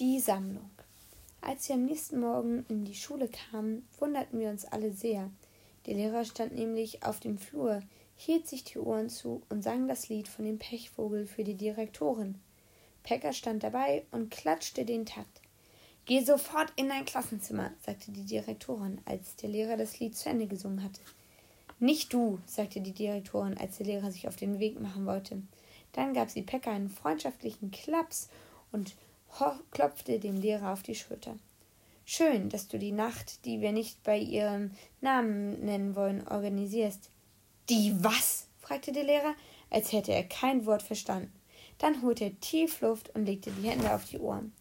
Die Sammlung. Als wir am nächsten Morgen in die Schule kamen, wunderten wir uns alle sehr. Der Lehrer stand nämlich auf dem Flur, hielt sich die Ohren zu und sang das Lied von dem Pechvogel für die Direktorin. Pekka stand dabei und klatschte den Takt. Geh sofort in dein Klassenzimmer, sagte die Direktorin, als der Lehrer das Lied zu Ende gesungen hatte. Nicht du, sagte die Direktorin, als der Lehrer sich auf den Weg machen wollte. Dann gab sie Pekka einen freundschaftlichen Klaps und klopfte dem Lehrer auf die Schulter. Schön, dass du die Nacht, die wir nicht bei ihrem Namen nennen wollen, organisierst. Die was? fragte der Lehrer, als hätte er kein Wort verstanden. Dann holte er tief Luft und legte die Hände auf die Ohren.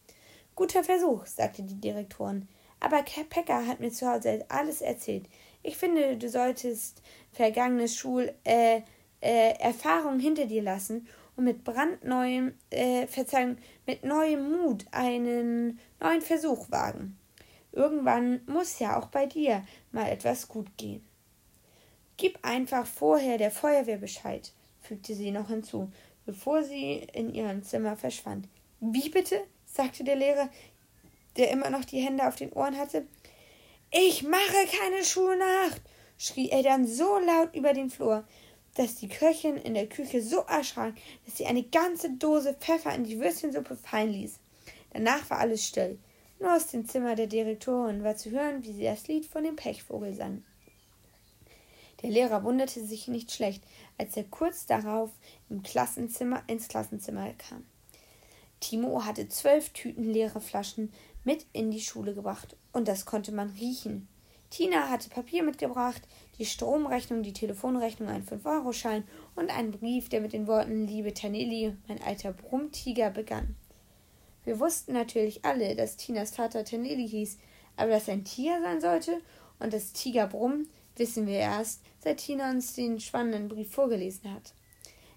Guter Versuch, sagte die Direktorin. Aber Pekka hat mir zu Hause alles erzählt. Ich finde, du solltest vergangene Schul äh, äh, Erfahrungen hinter dir lassen und mit brandneuem, äh, Verzeihung, mit neuem Mut einen neuen Versuch wagen. Irgendwann muss ja auch bei dir mal etwas gut gehen. Gib einfach vorher der Feuerwehr Bescheid, fügte sie noch hinzu, bevor sie in ihrem Zimmer verschwand. Wie bitte? sagte der Lehrer, der immer noch die Hände auf den Ohren hatte. Ich mache keine Schulnacht, schrie er dann so laut über den Flur, dass die Köchin in der Küche so erschrak, dass sie eine ganze Dose Pfeffer in die Würstchensuppe fallen ließ. Danach war alles still. Nur aus dem Zimmer der Direktorin war zu hören, wie sie das Lied von dem Pechvogel sang. Der Lehrer wunderte sich nicht schlecht, als er kurz darauf im Klassenzimmer ins Klassenzimmer kam. Timo hatte zwölf Tüten leere Flaschen mit in die Schule gebracht, und das konnte man riechen. Tina hatte Papier mitgebracht, die Stromrechnung, die Telefonrechnung, einen 5-Euro-Schein und einen Brief, der mit den Worten Liebe Taneli, mein alter Brummtiger begann. Wir wussten natürlich alle, dass Tinas Vater Taneli hieß, aber dass ein Tiger sein sollte und das Tiger Brumm, wissen wir erst, seit Tina uns den spannenden Brief vorgelesen hat.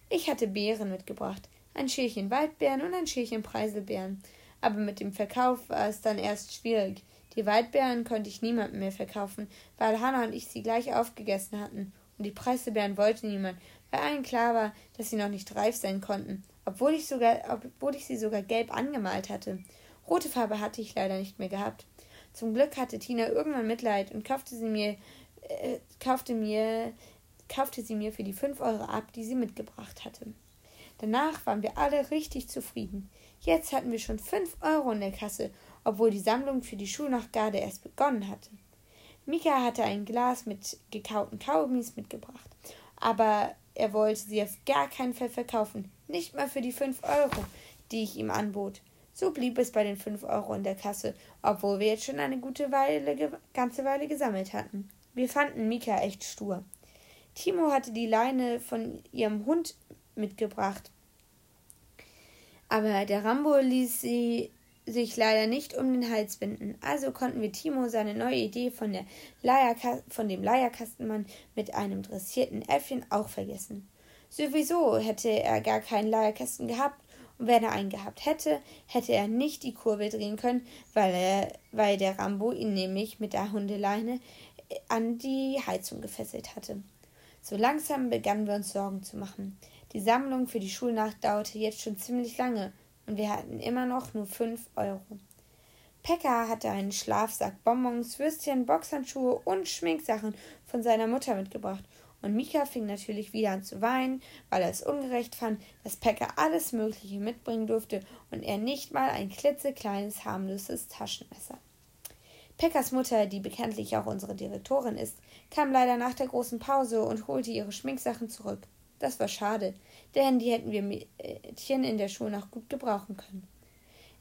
Ich hatte Beeren mitgebracht, ein Schälchen Waldbeeren und ein Schälchen Preiselbeeren, aber mit dem Verkauf war es dann erst schwierig. Die Waldbeeren konnte ich niemandem mehr verkaufen, weil Hannah und ich sie gleich aufgegessen hatten. Und die Preiselbeeren wollte niemand, weil allen klar war, dass sie noch nicht reif sein konnten, obwohl ich, sogar, obwohl ich sie sogar gelb angemalt hatte. Rote Farbe hatte ich leider nicht mehr gehabt. Zum Glück hatte Tina irgendwann Mitleid und kaufte sie mir, äh, kaufte mir, kaufte sie mir für die fünf Euro ab, die sie mitgebracht hatte. Danach waren wir alle richtig zufrieden. Jetzt hatten wir schon fünf Euro in der Kasse obwohl die Sammlung für die Schulnachtgarde erst begonnen hatte. Mika hatte ein Glas mit gekauten Kaugummis mitgebracht, aber er wollte sie auf gar keinen Fall verkaufen, nicht mal für die fünf Euro, die ich ihm anbot. So blieb es bei den fünf Euro in der Kasse, obwohl wir jetzt schon eine gute Weile, ganze Weile gesammelt hatten. Wir fanden Mika echt stur. Timo hatte die Leine von ihrem Hund mitgebracht, aber der Rambo ließ sie sich leider nicht um den Hals binden. Also konnten wir Timo seine neue Idee von, der von dem Leierkastenmann mit einem dressierten Äffchen auch vergessen. Sowieso hätte er gar keinen Leierkasten gehabt und wenn er einen gehabt hätte, hätte er nicht die Kurbel drehen können, weil, er, weil der Rambo ihn nämlich mit der Hundeleine an die Heizung gefesselt hatte. So langsam begannen wir uns Sorgen zu machen. Die Sammlung für die Schulnacht dauerte jetzt schon ziemlich lange und wir hatten immer noch nur fünf Euro. Pekka hatte einen Schlafsack, Bonbons, Würstchen, Boxhandschuhe und Schminksachen von seiner Mutter mitgebracht. Und Mika fing natürlich wieder an zu weinen, weil er es ungerecht fand, dass Pekka alles Mögliche mitbringen durfte und er nicht mal ein klitzekleines, harmloses Taschenmesser. Pekkas Mutter, die bekanntlich auch unsere Direktorin ist, kam leider nach der großen Pause und holte ihre Schminksachen zurück. Das war schade, denn die hätten wir Mädchen in der Schule noch gut gebrauchen können.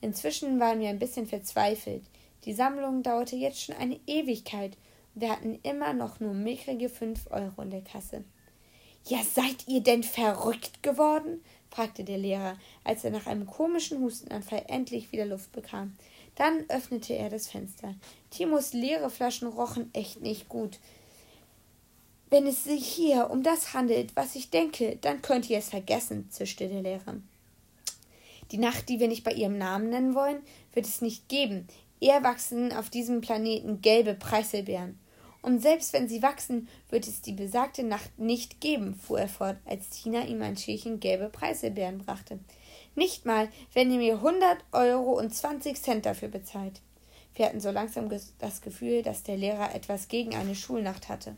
Inzwischen waren wir ein bisschen verzweifelt. Die Sammlung dauerte jetzt schon eine Ewigkeit und wir hatten immer noch nur mickrige fünf Euro in der Kasse. Ja, seid ihr denn verrückt geworden? fragte der Lehrer, als er nach einem komischen Hustenanfall endlich wieder Luft bekam. Dann öffnete er das Fenster. Timos leere Flaschen rochen echt nicht gut. Wenn es sich hier um das handelt, was ich denke, dann könnt ihr es vergessen, zischte der Lehrer. Die Nacht, die wir nicht bei ihrem Namen nennen wollen, wird es nicht geben. Eher wachsen auf diesem Planeten gelbe Preiselbeeren. Und selbst wenn sie wachsen, wird es die besagte Nacht nicht geben, fuhr er fort, als Tina ihm ein Schälchen gelbe Preiselbeeren brachte. Nicht mal, wenn ihr mir hundert Euro und zwanzig Cent dafür bezahlt. Wir hatten so langsam das Gefühl, dass der Lehrer etwas gegen eine Schulnacht hatte.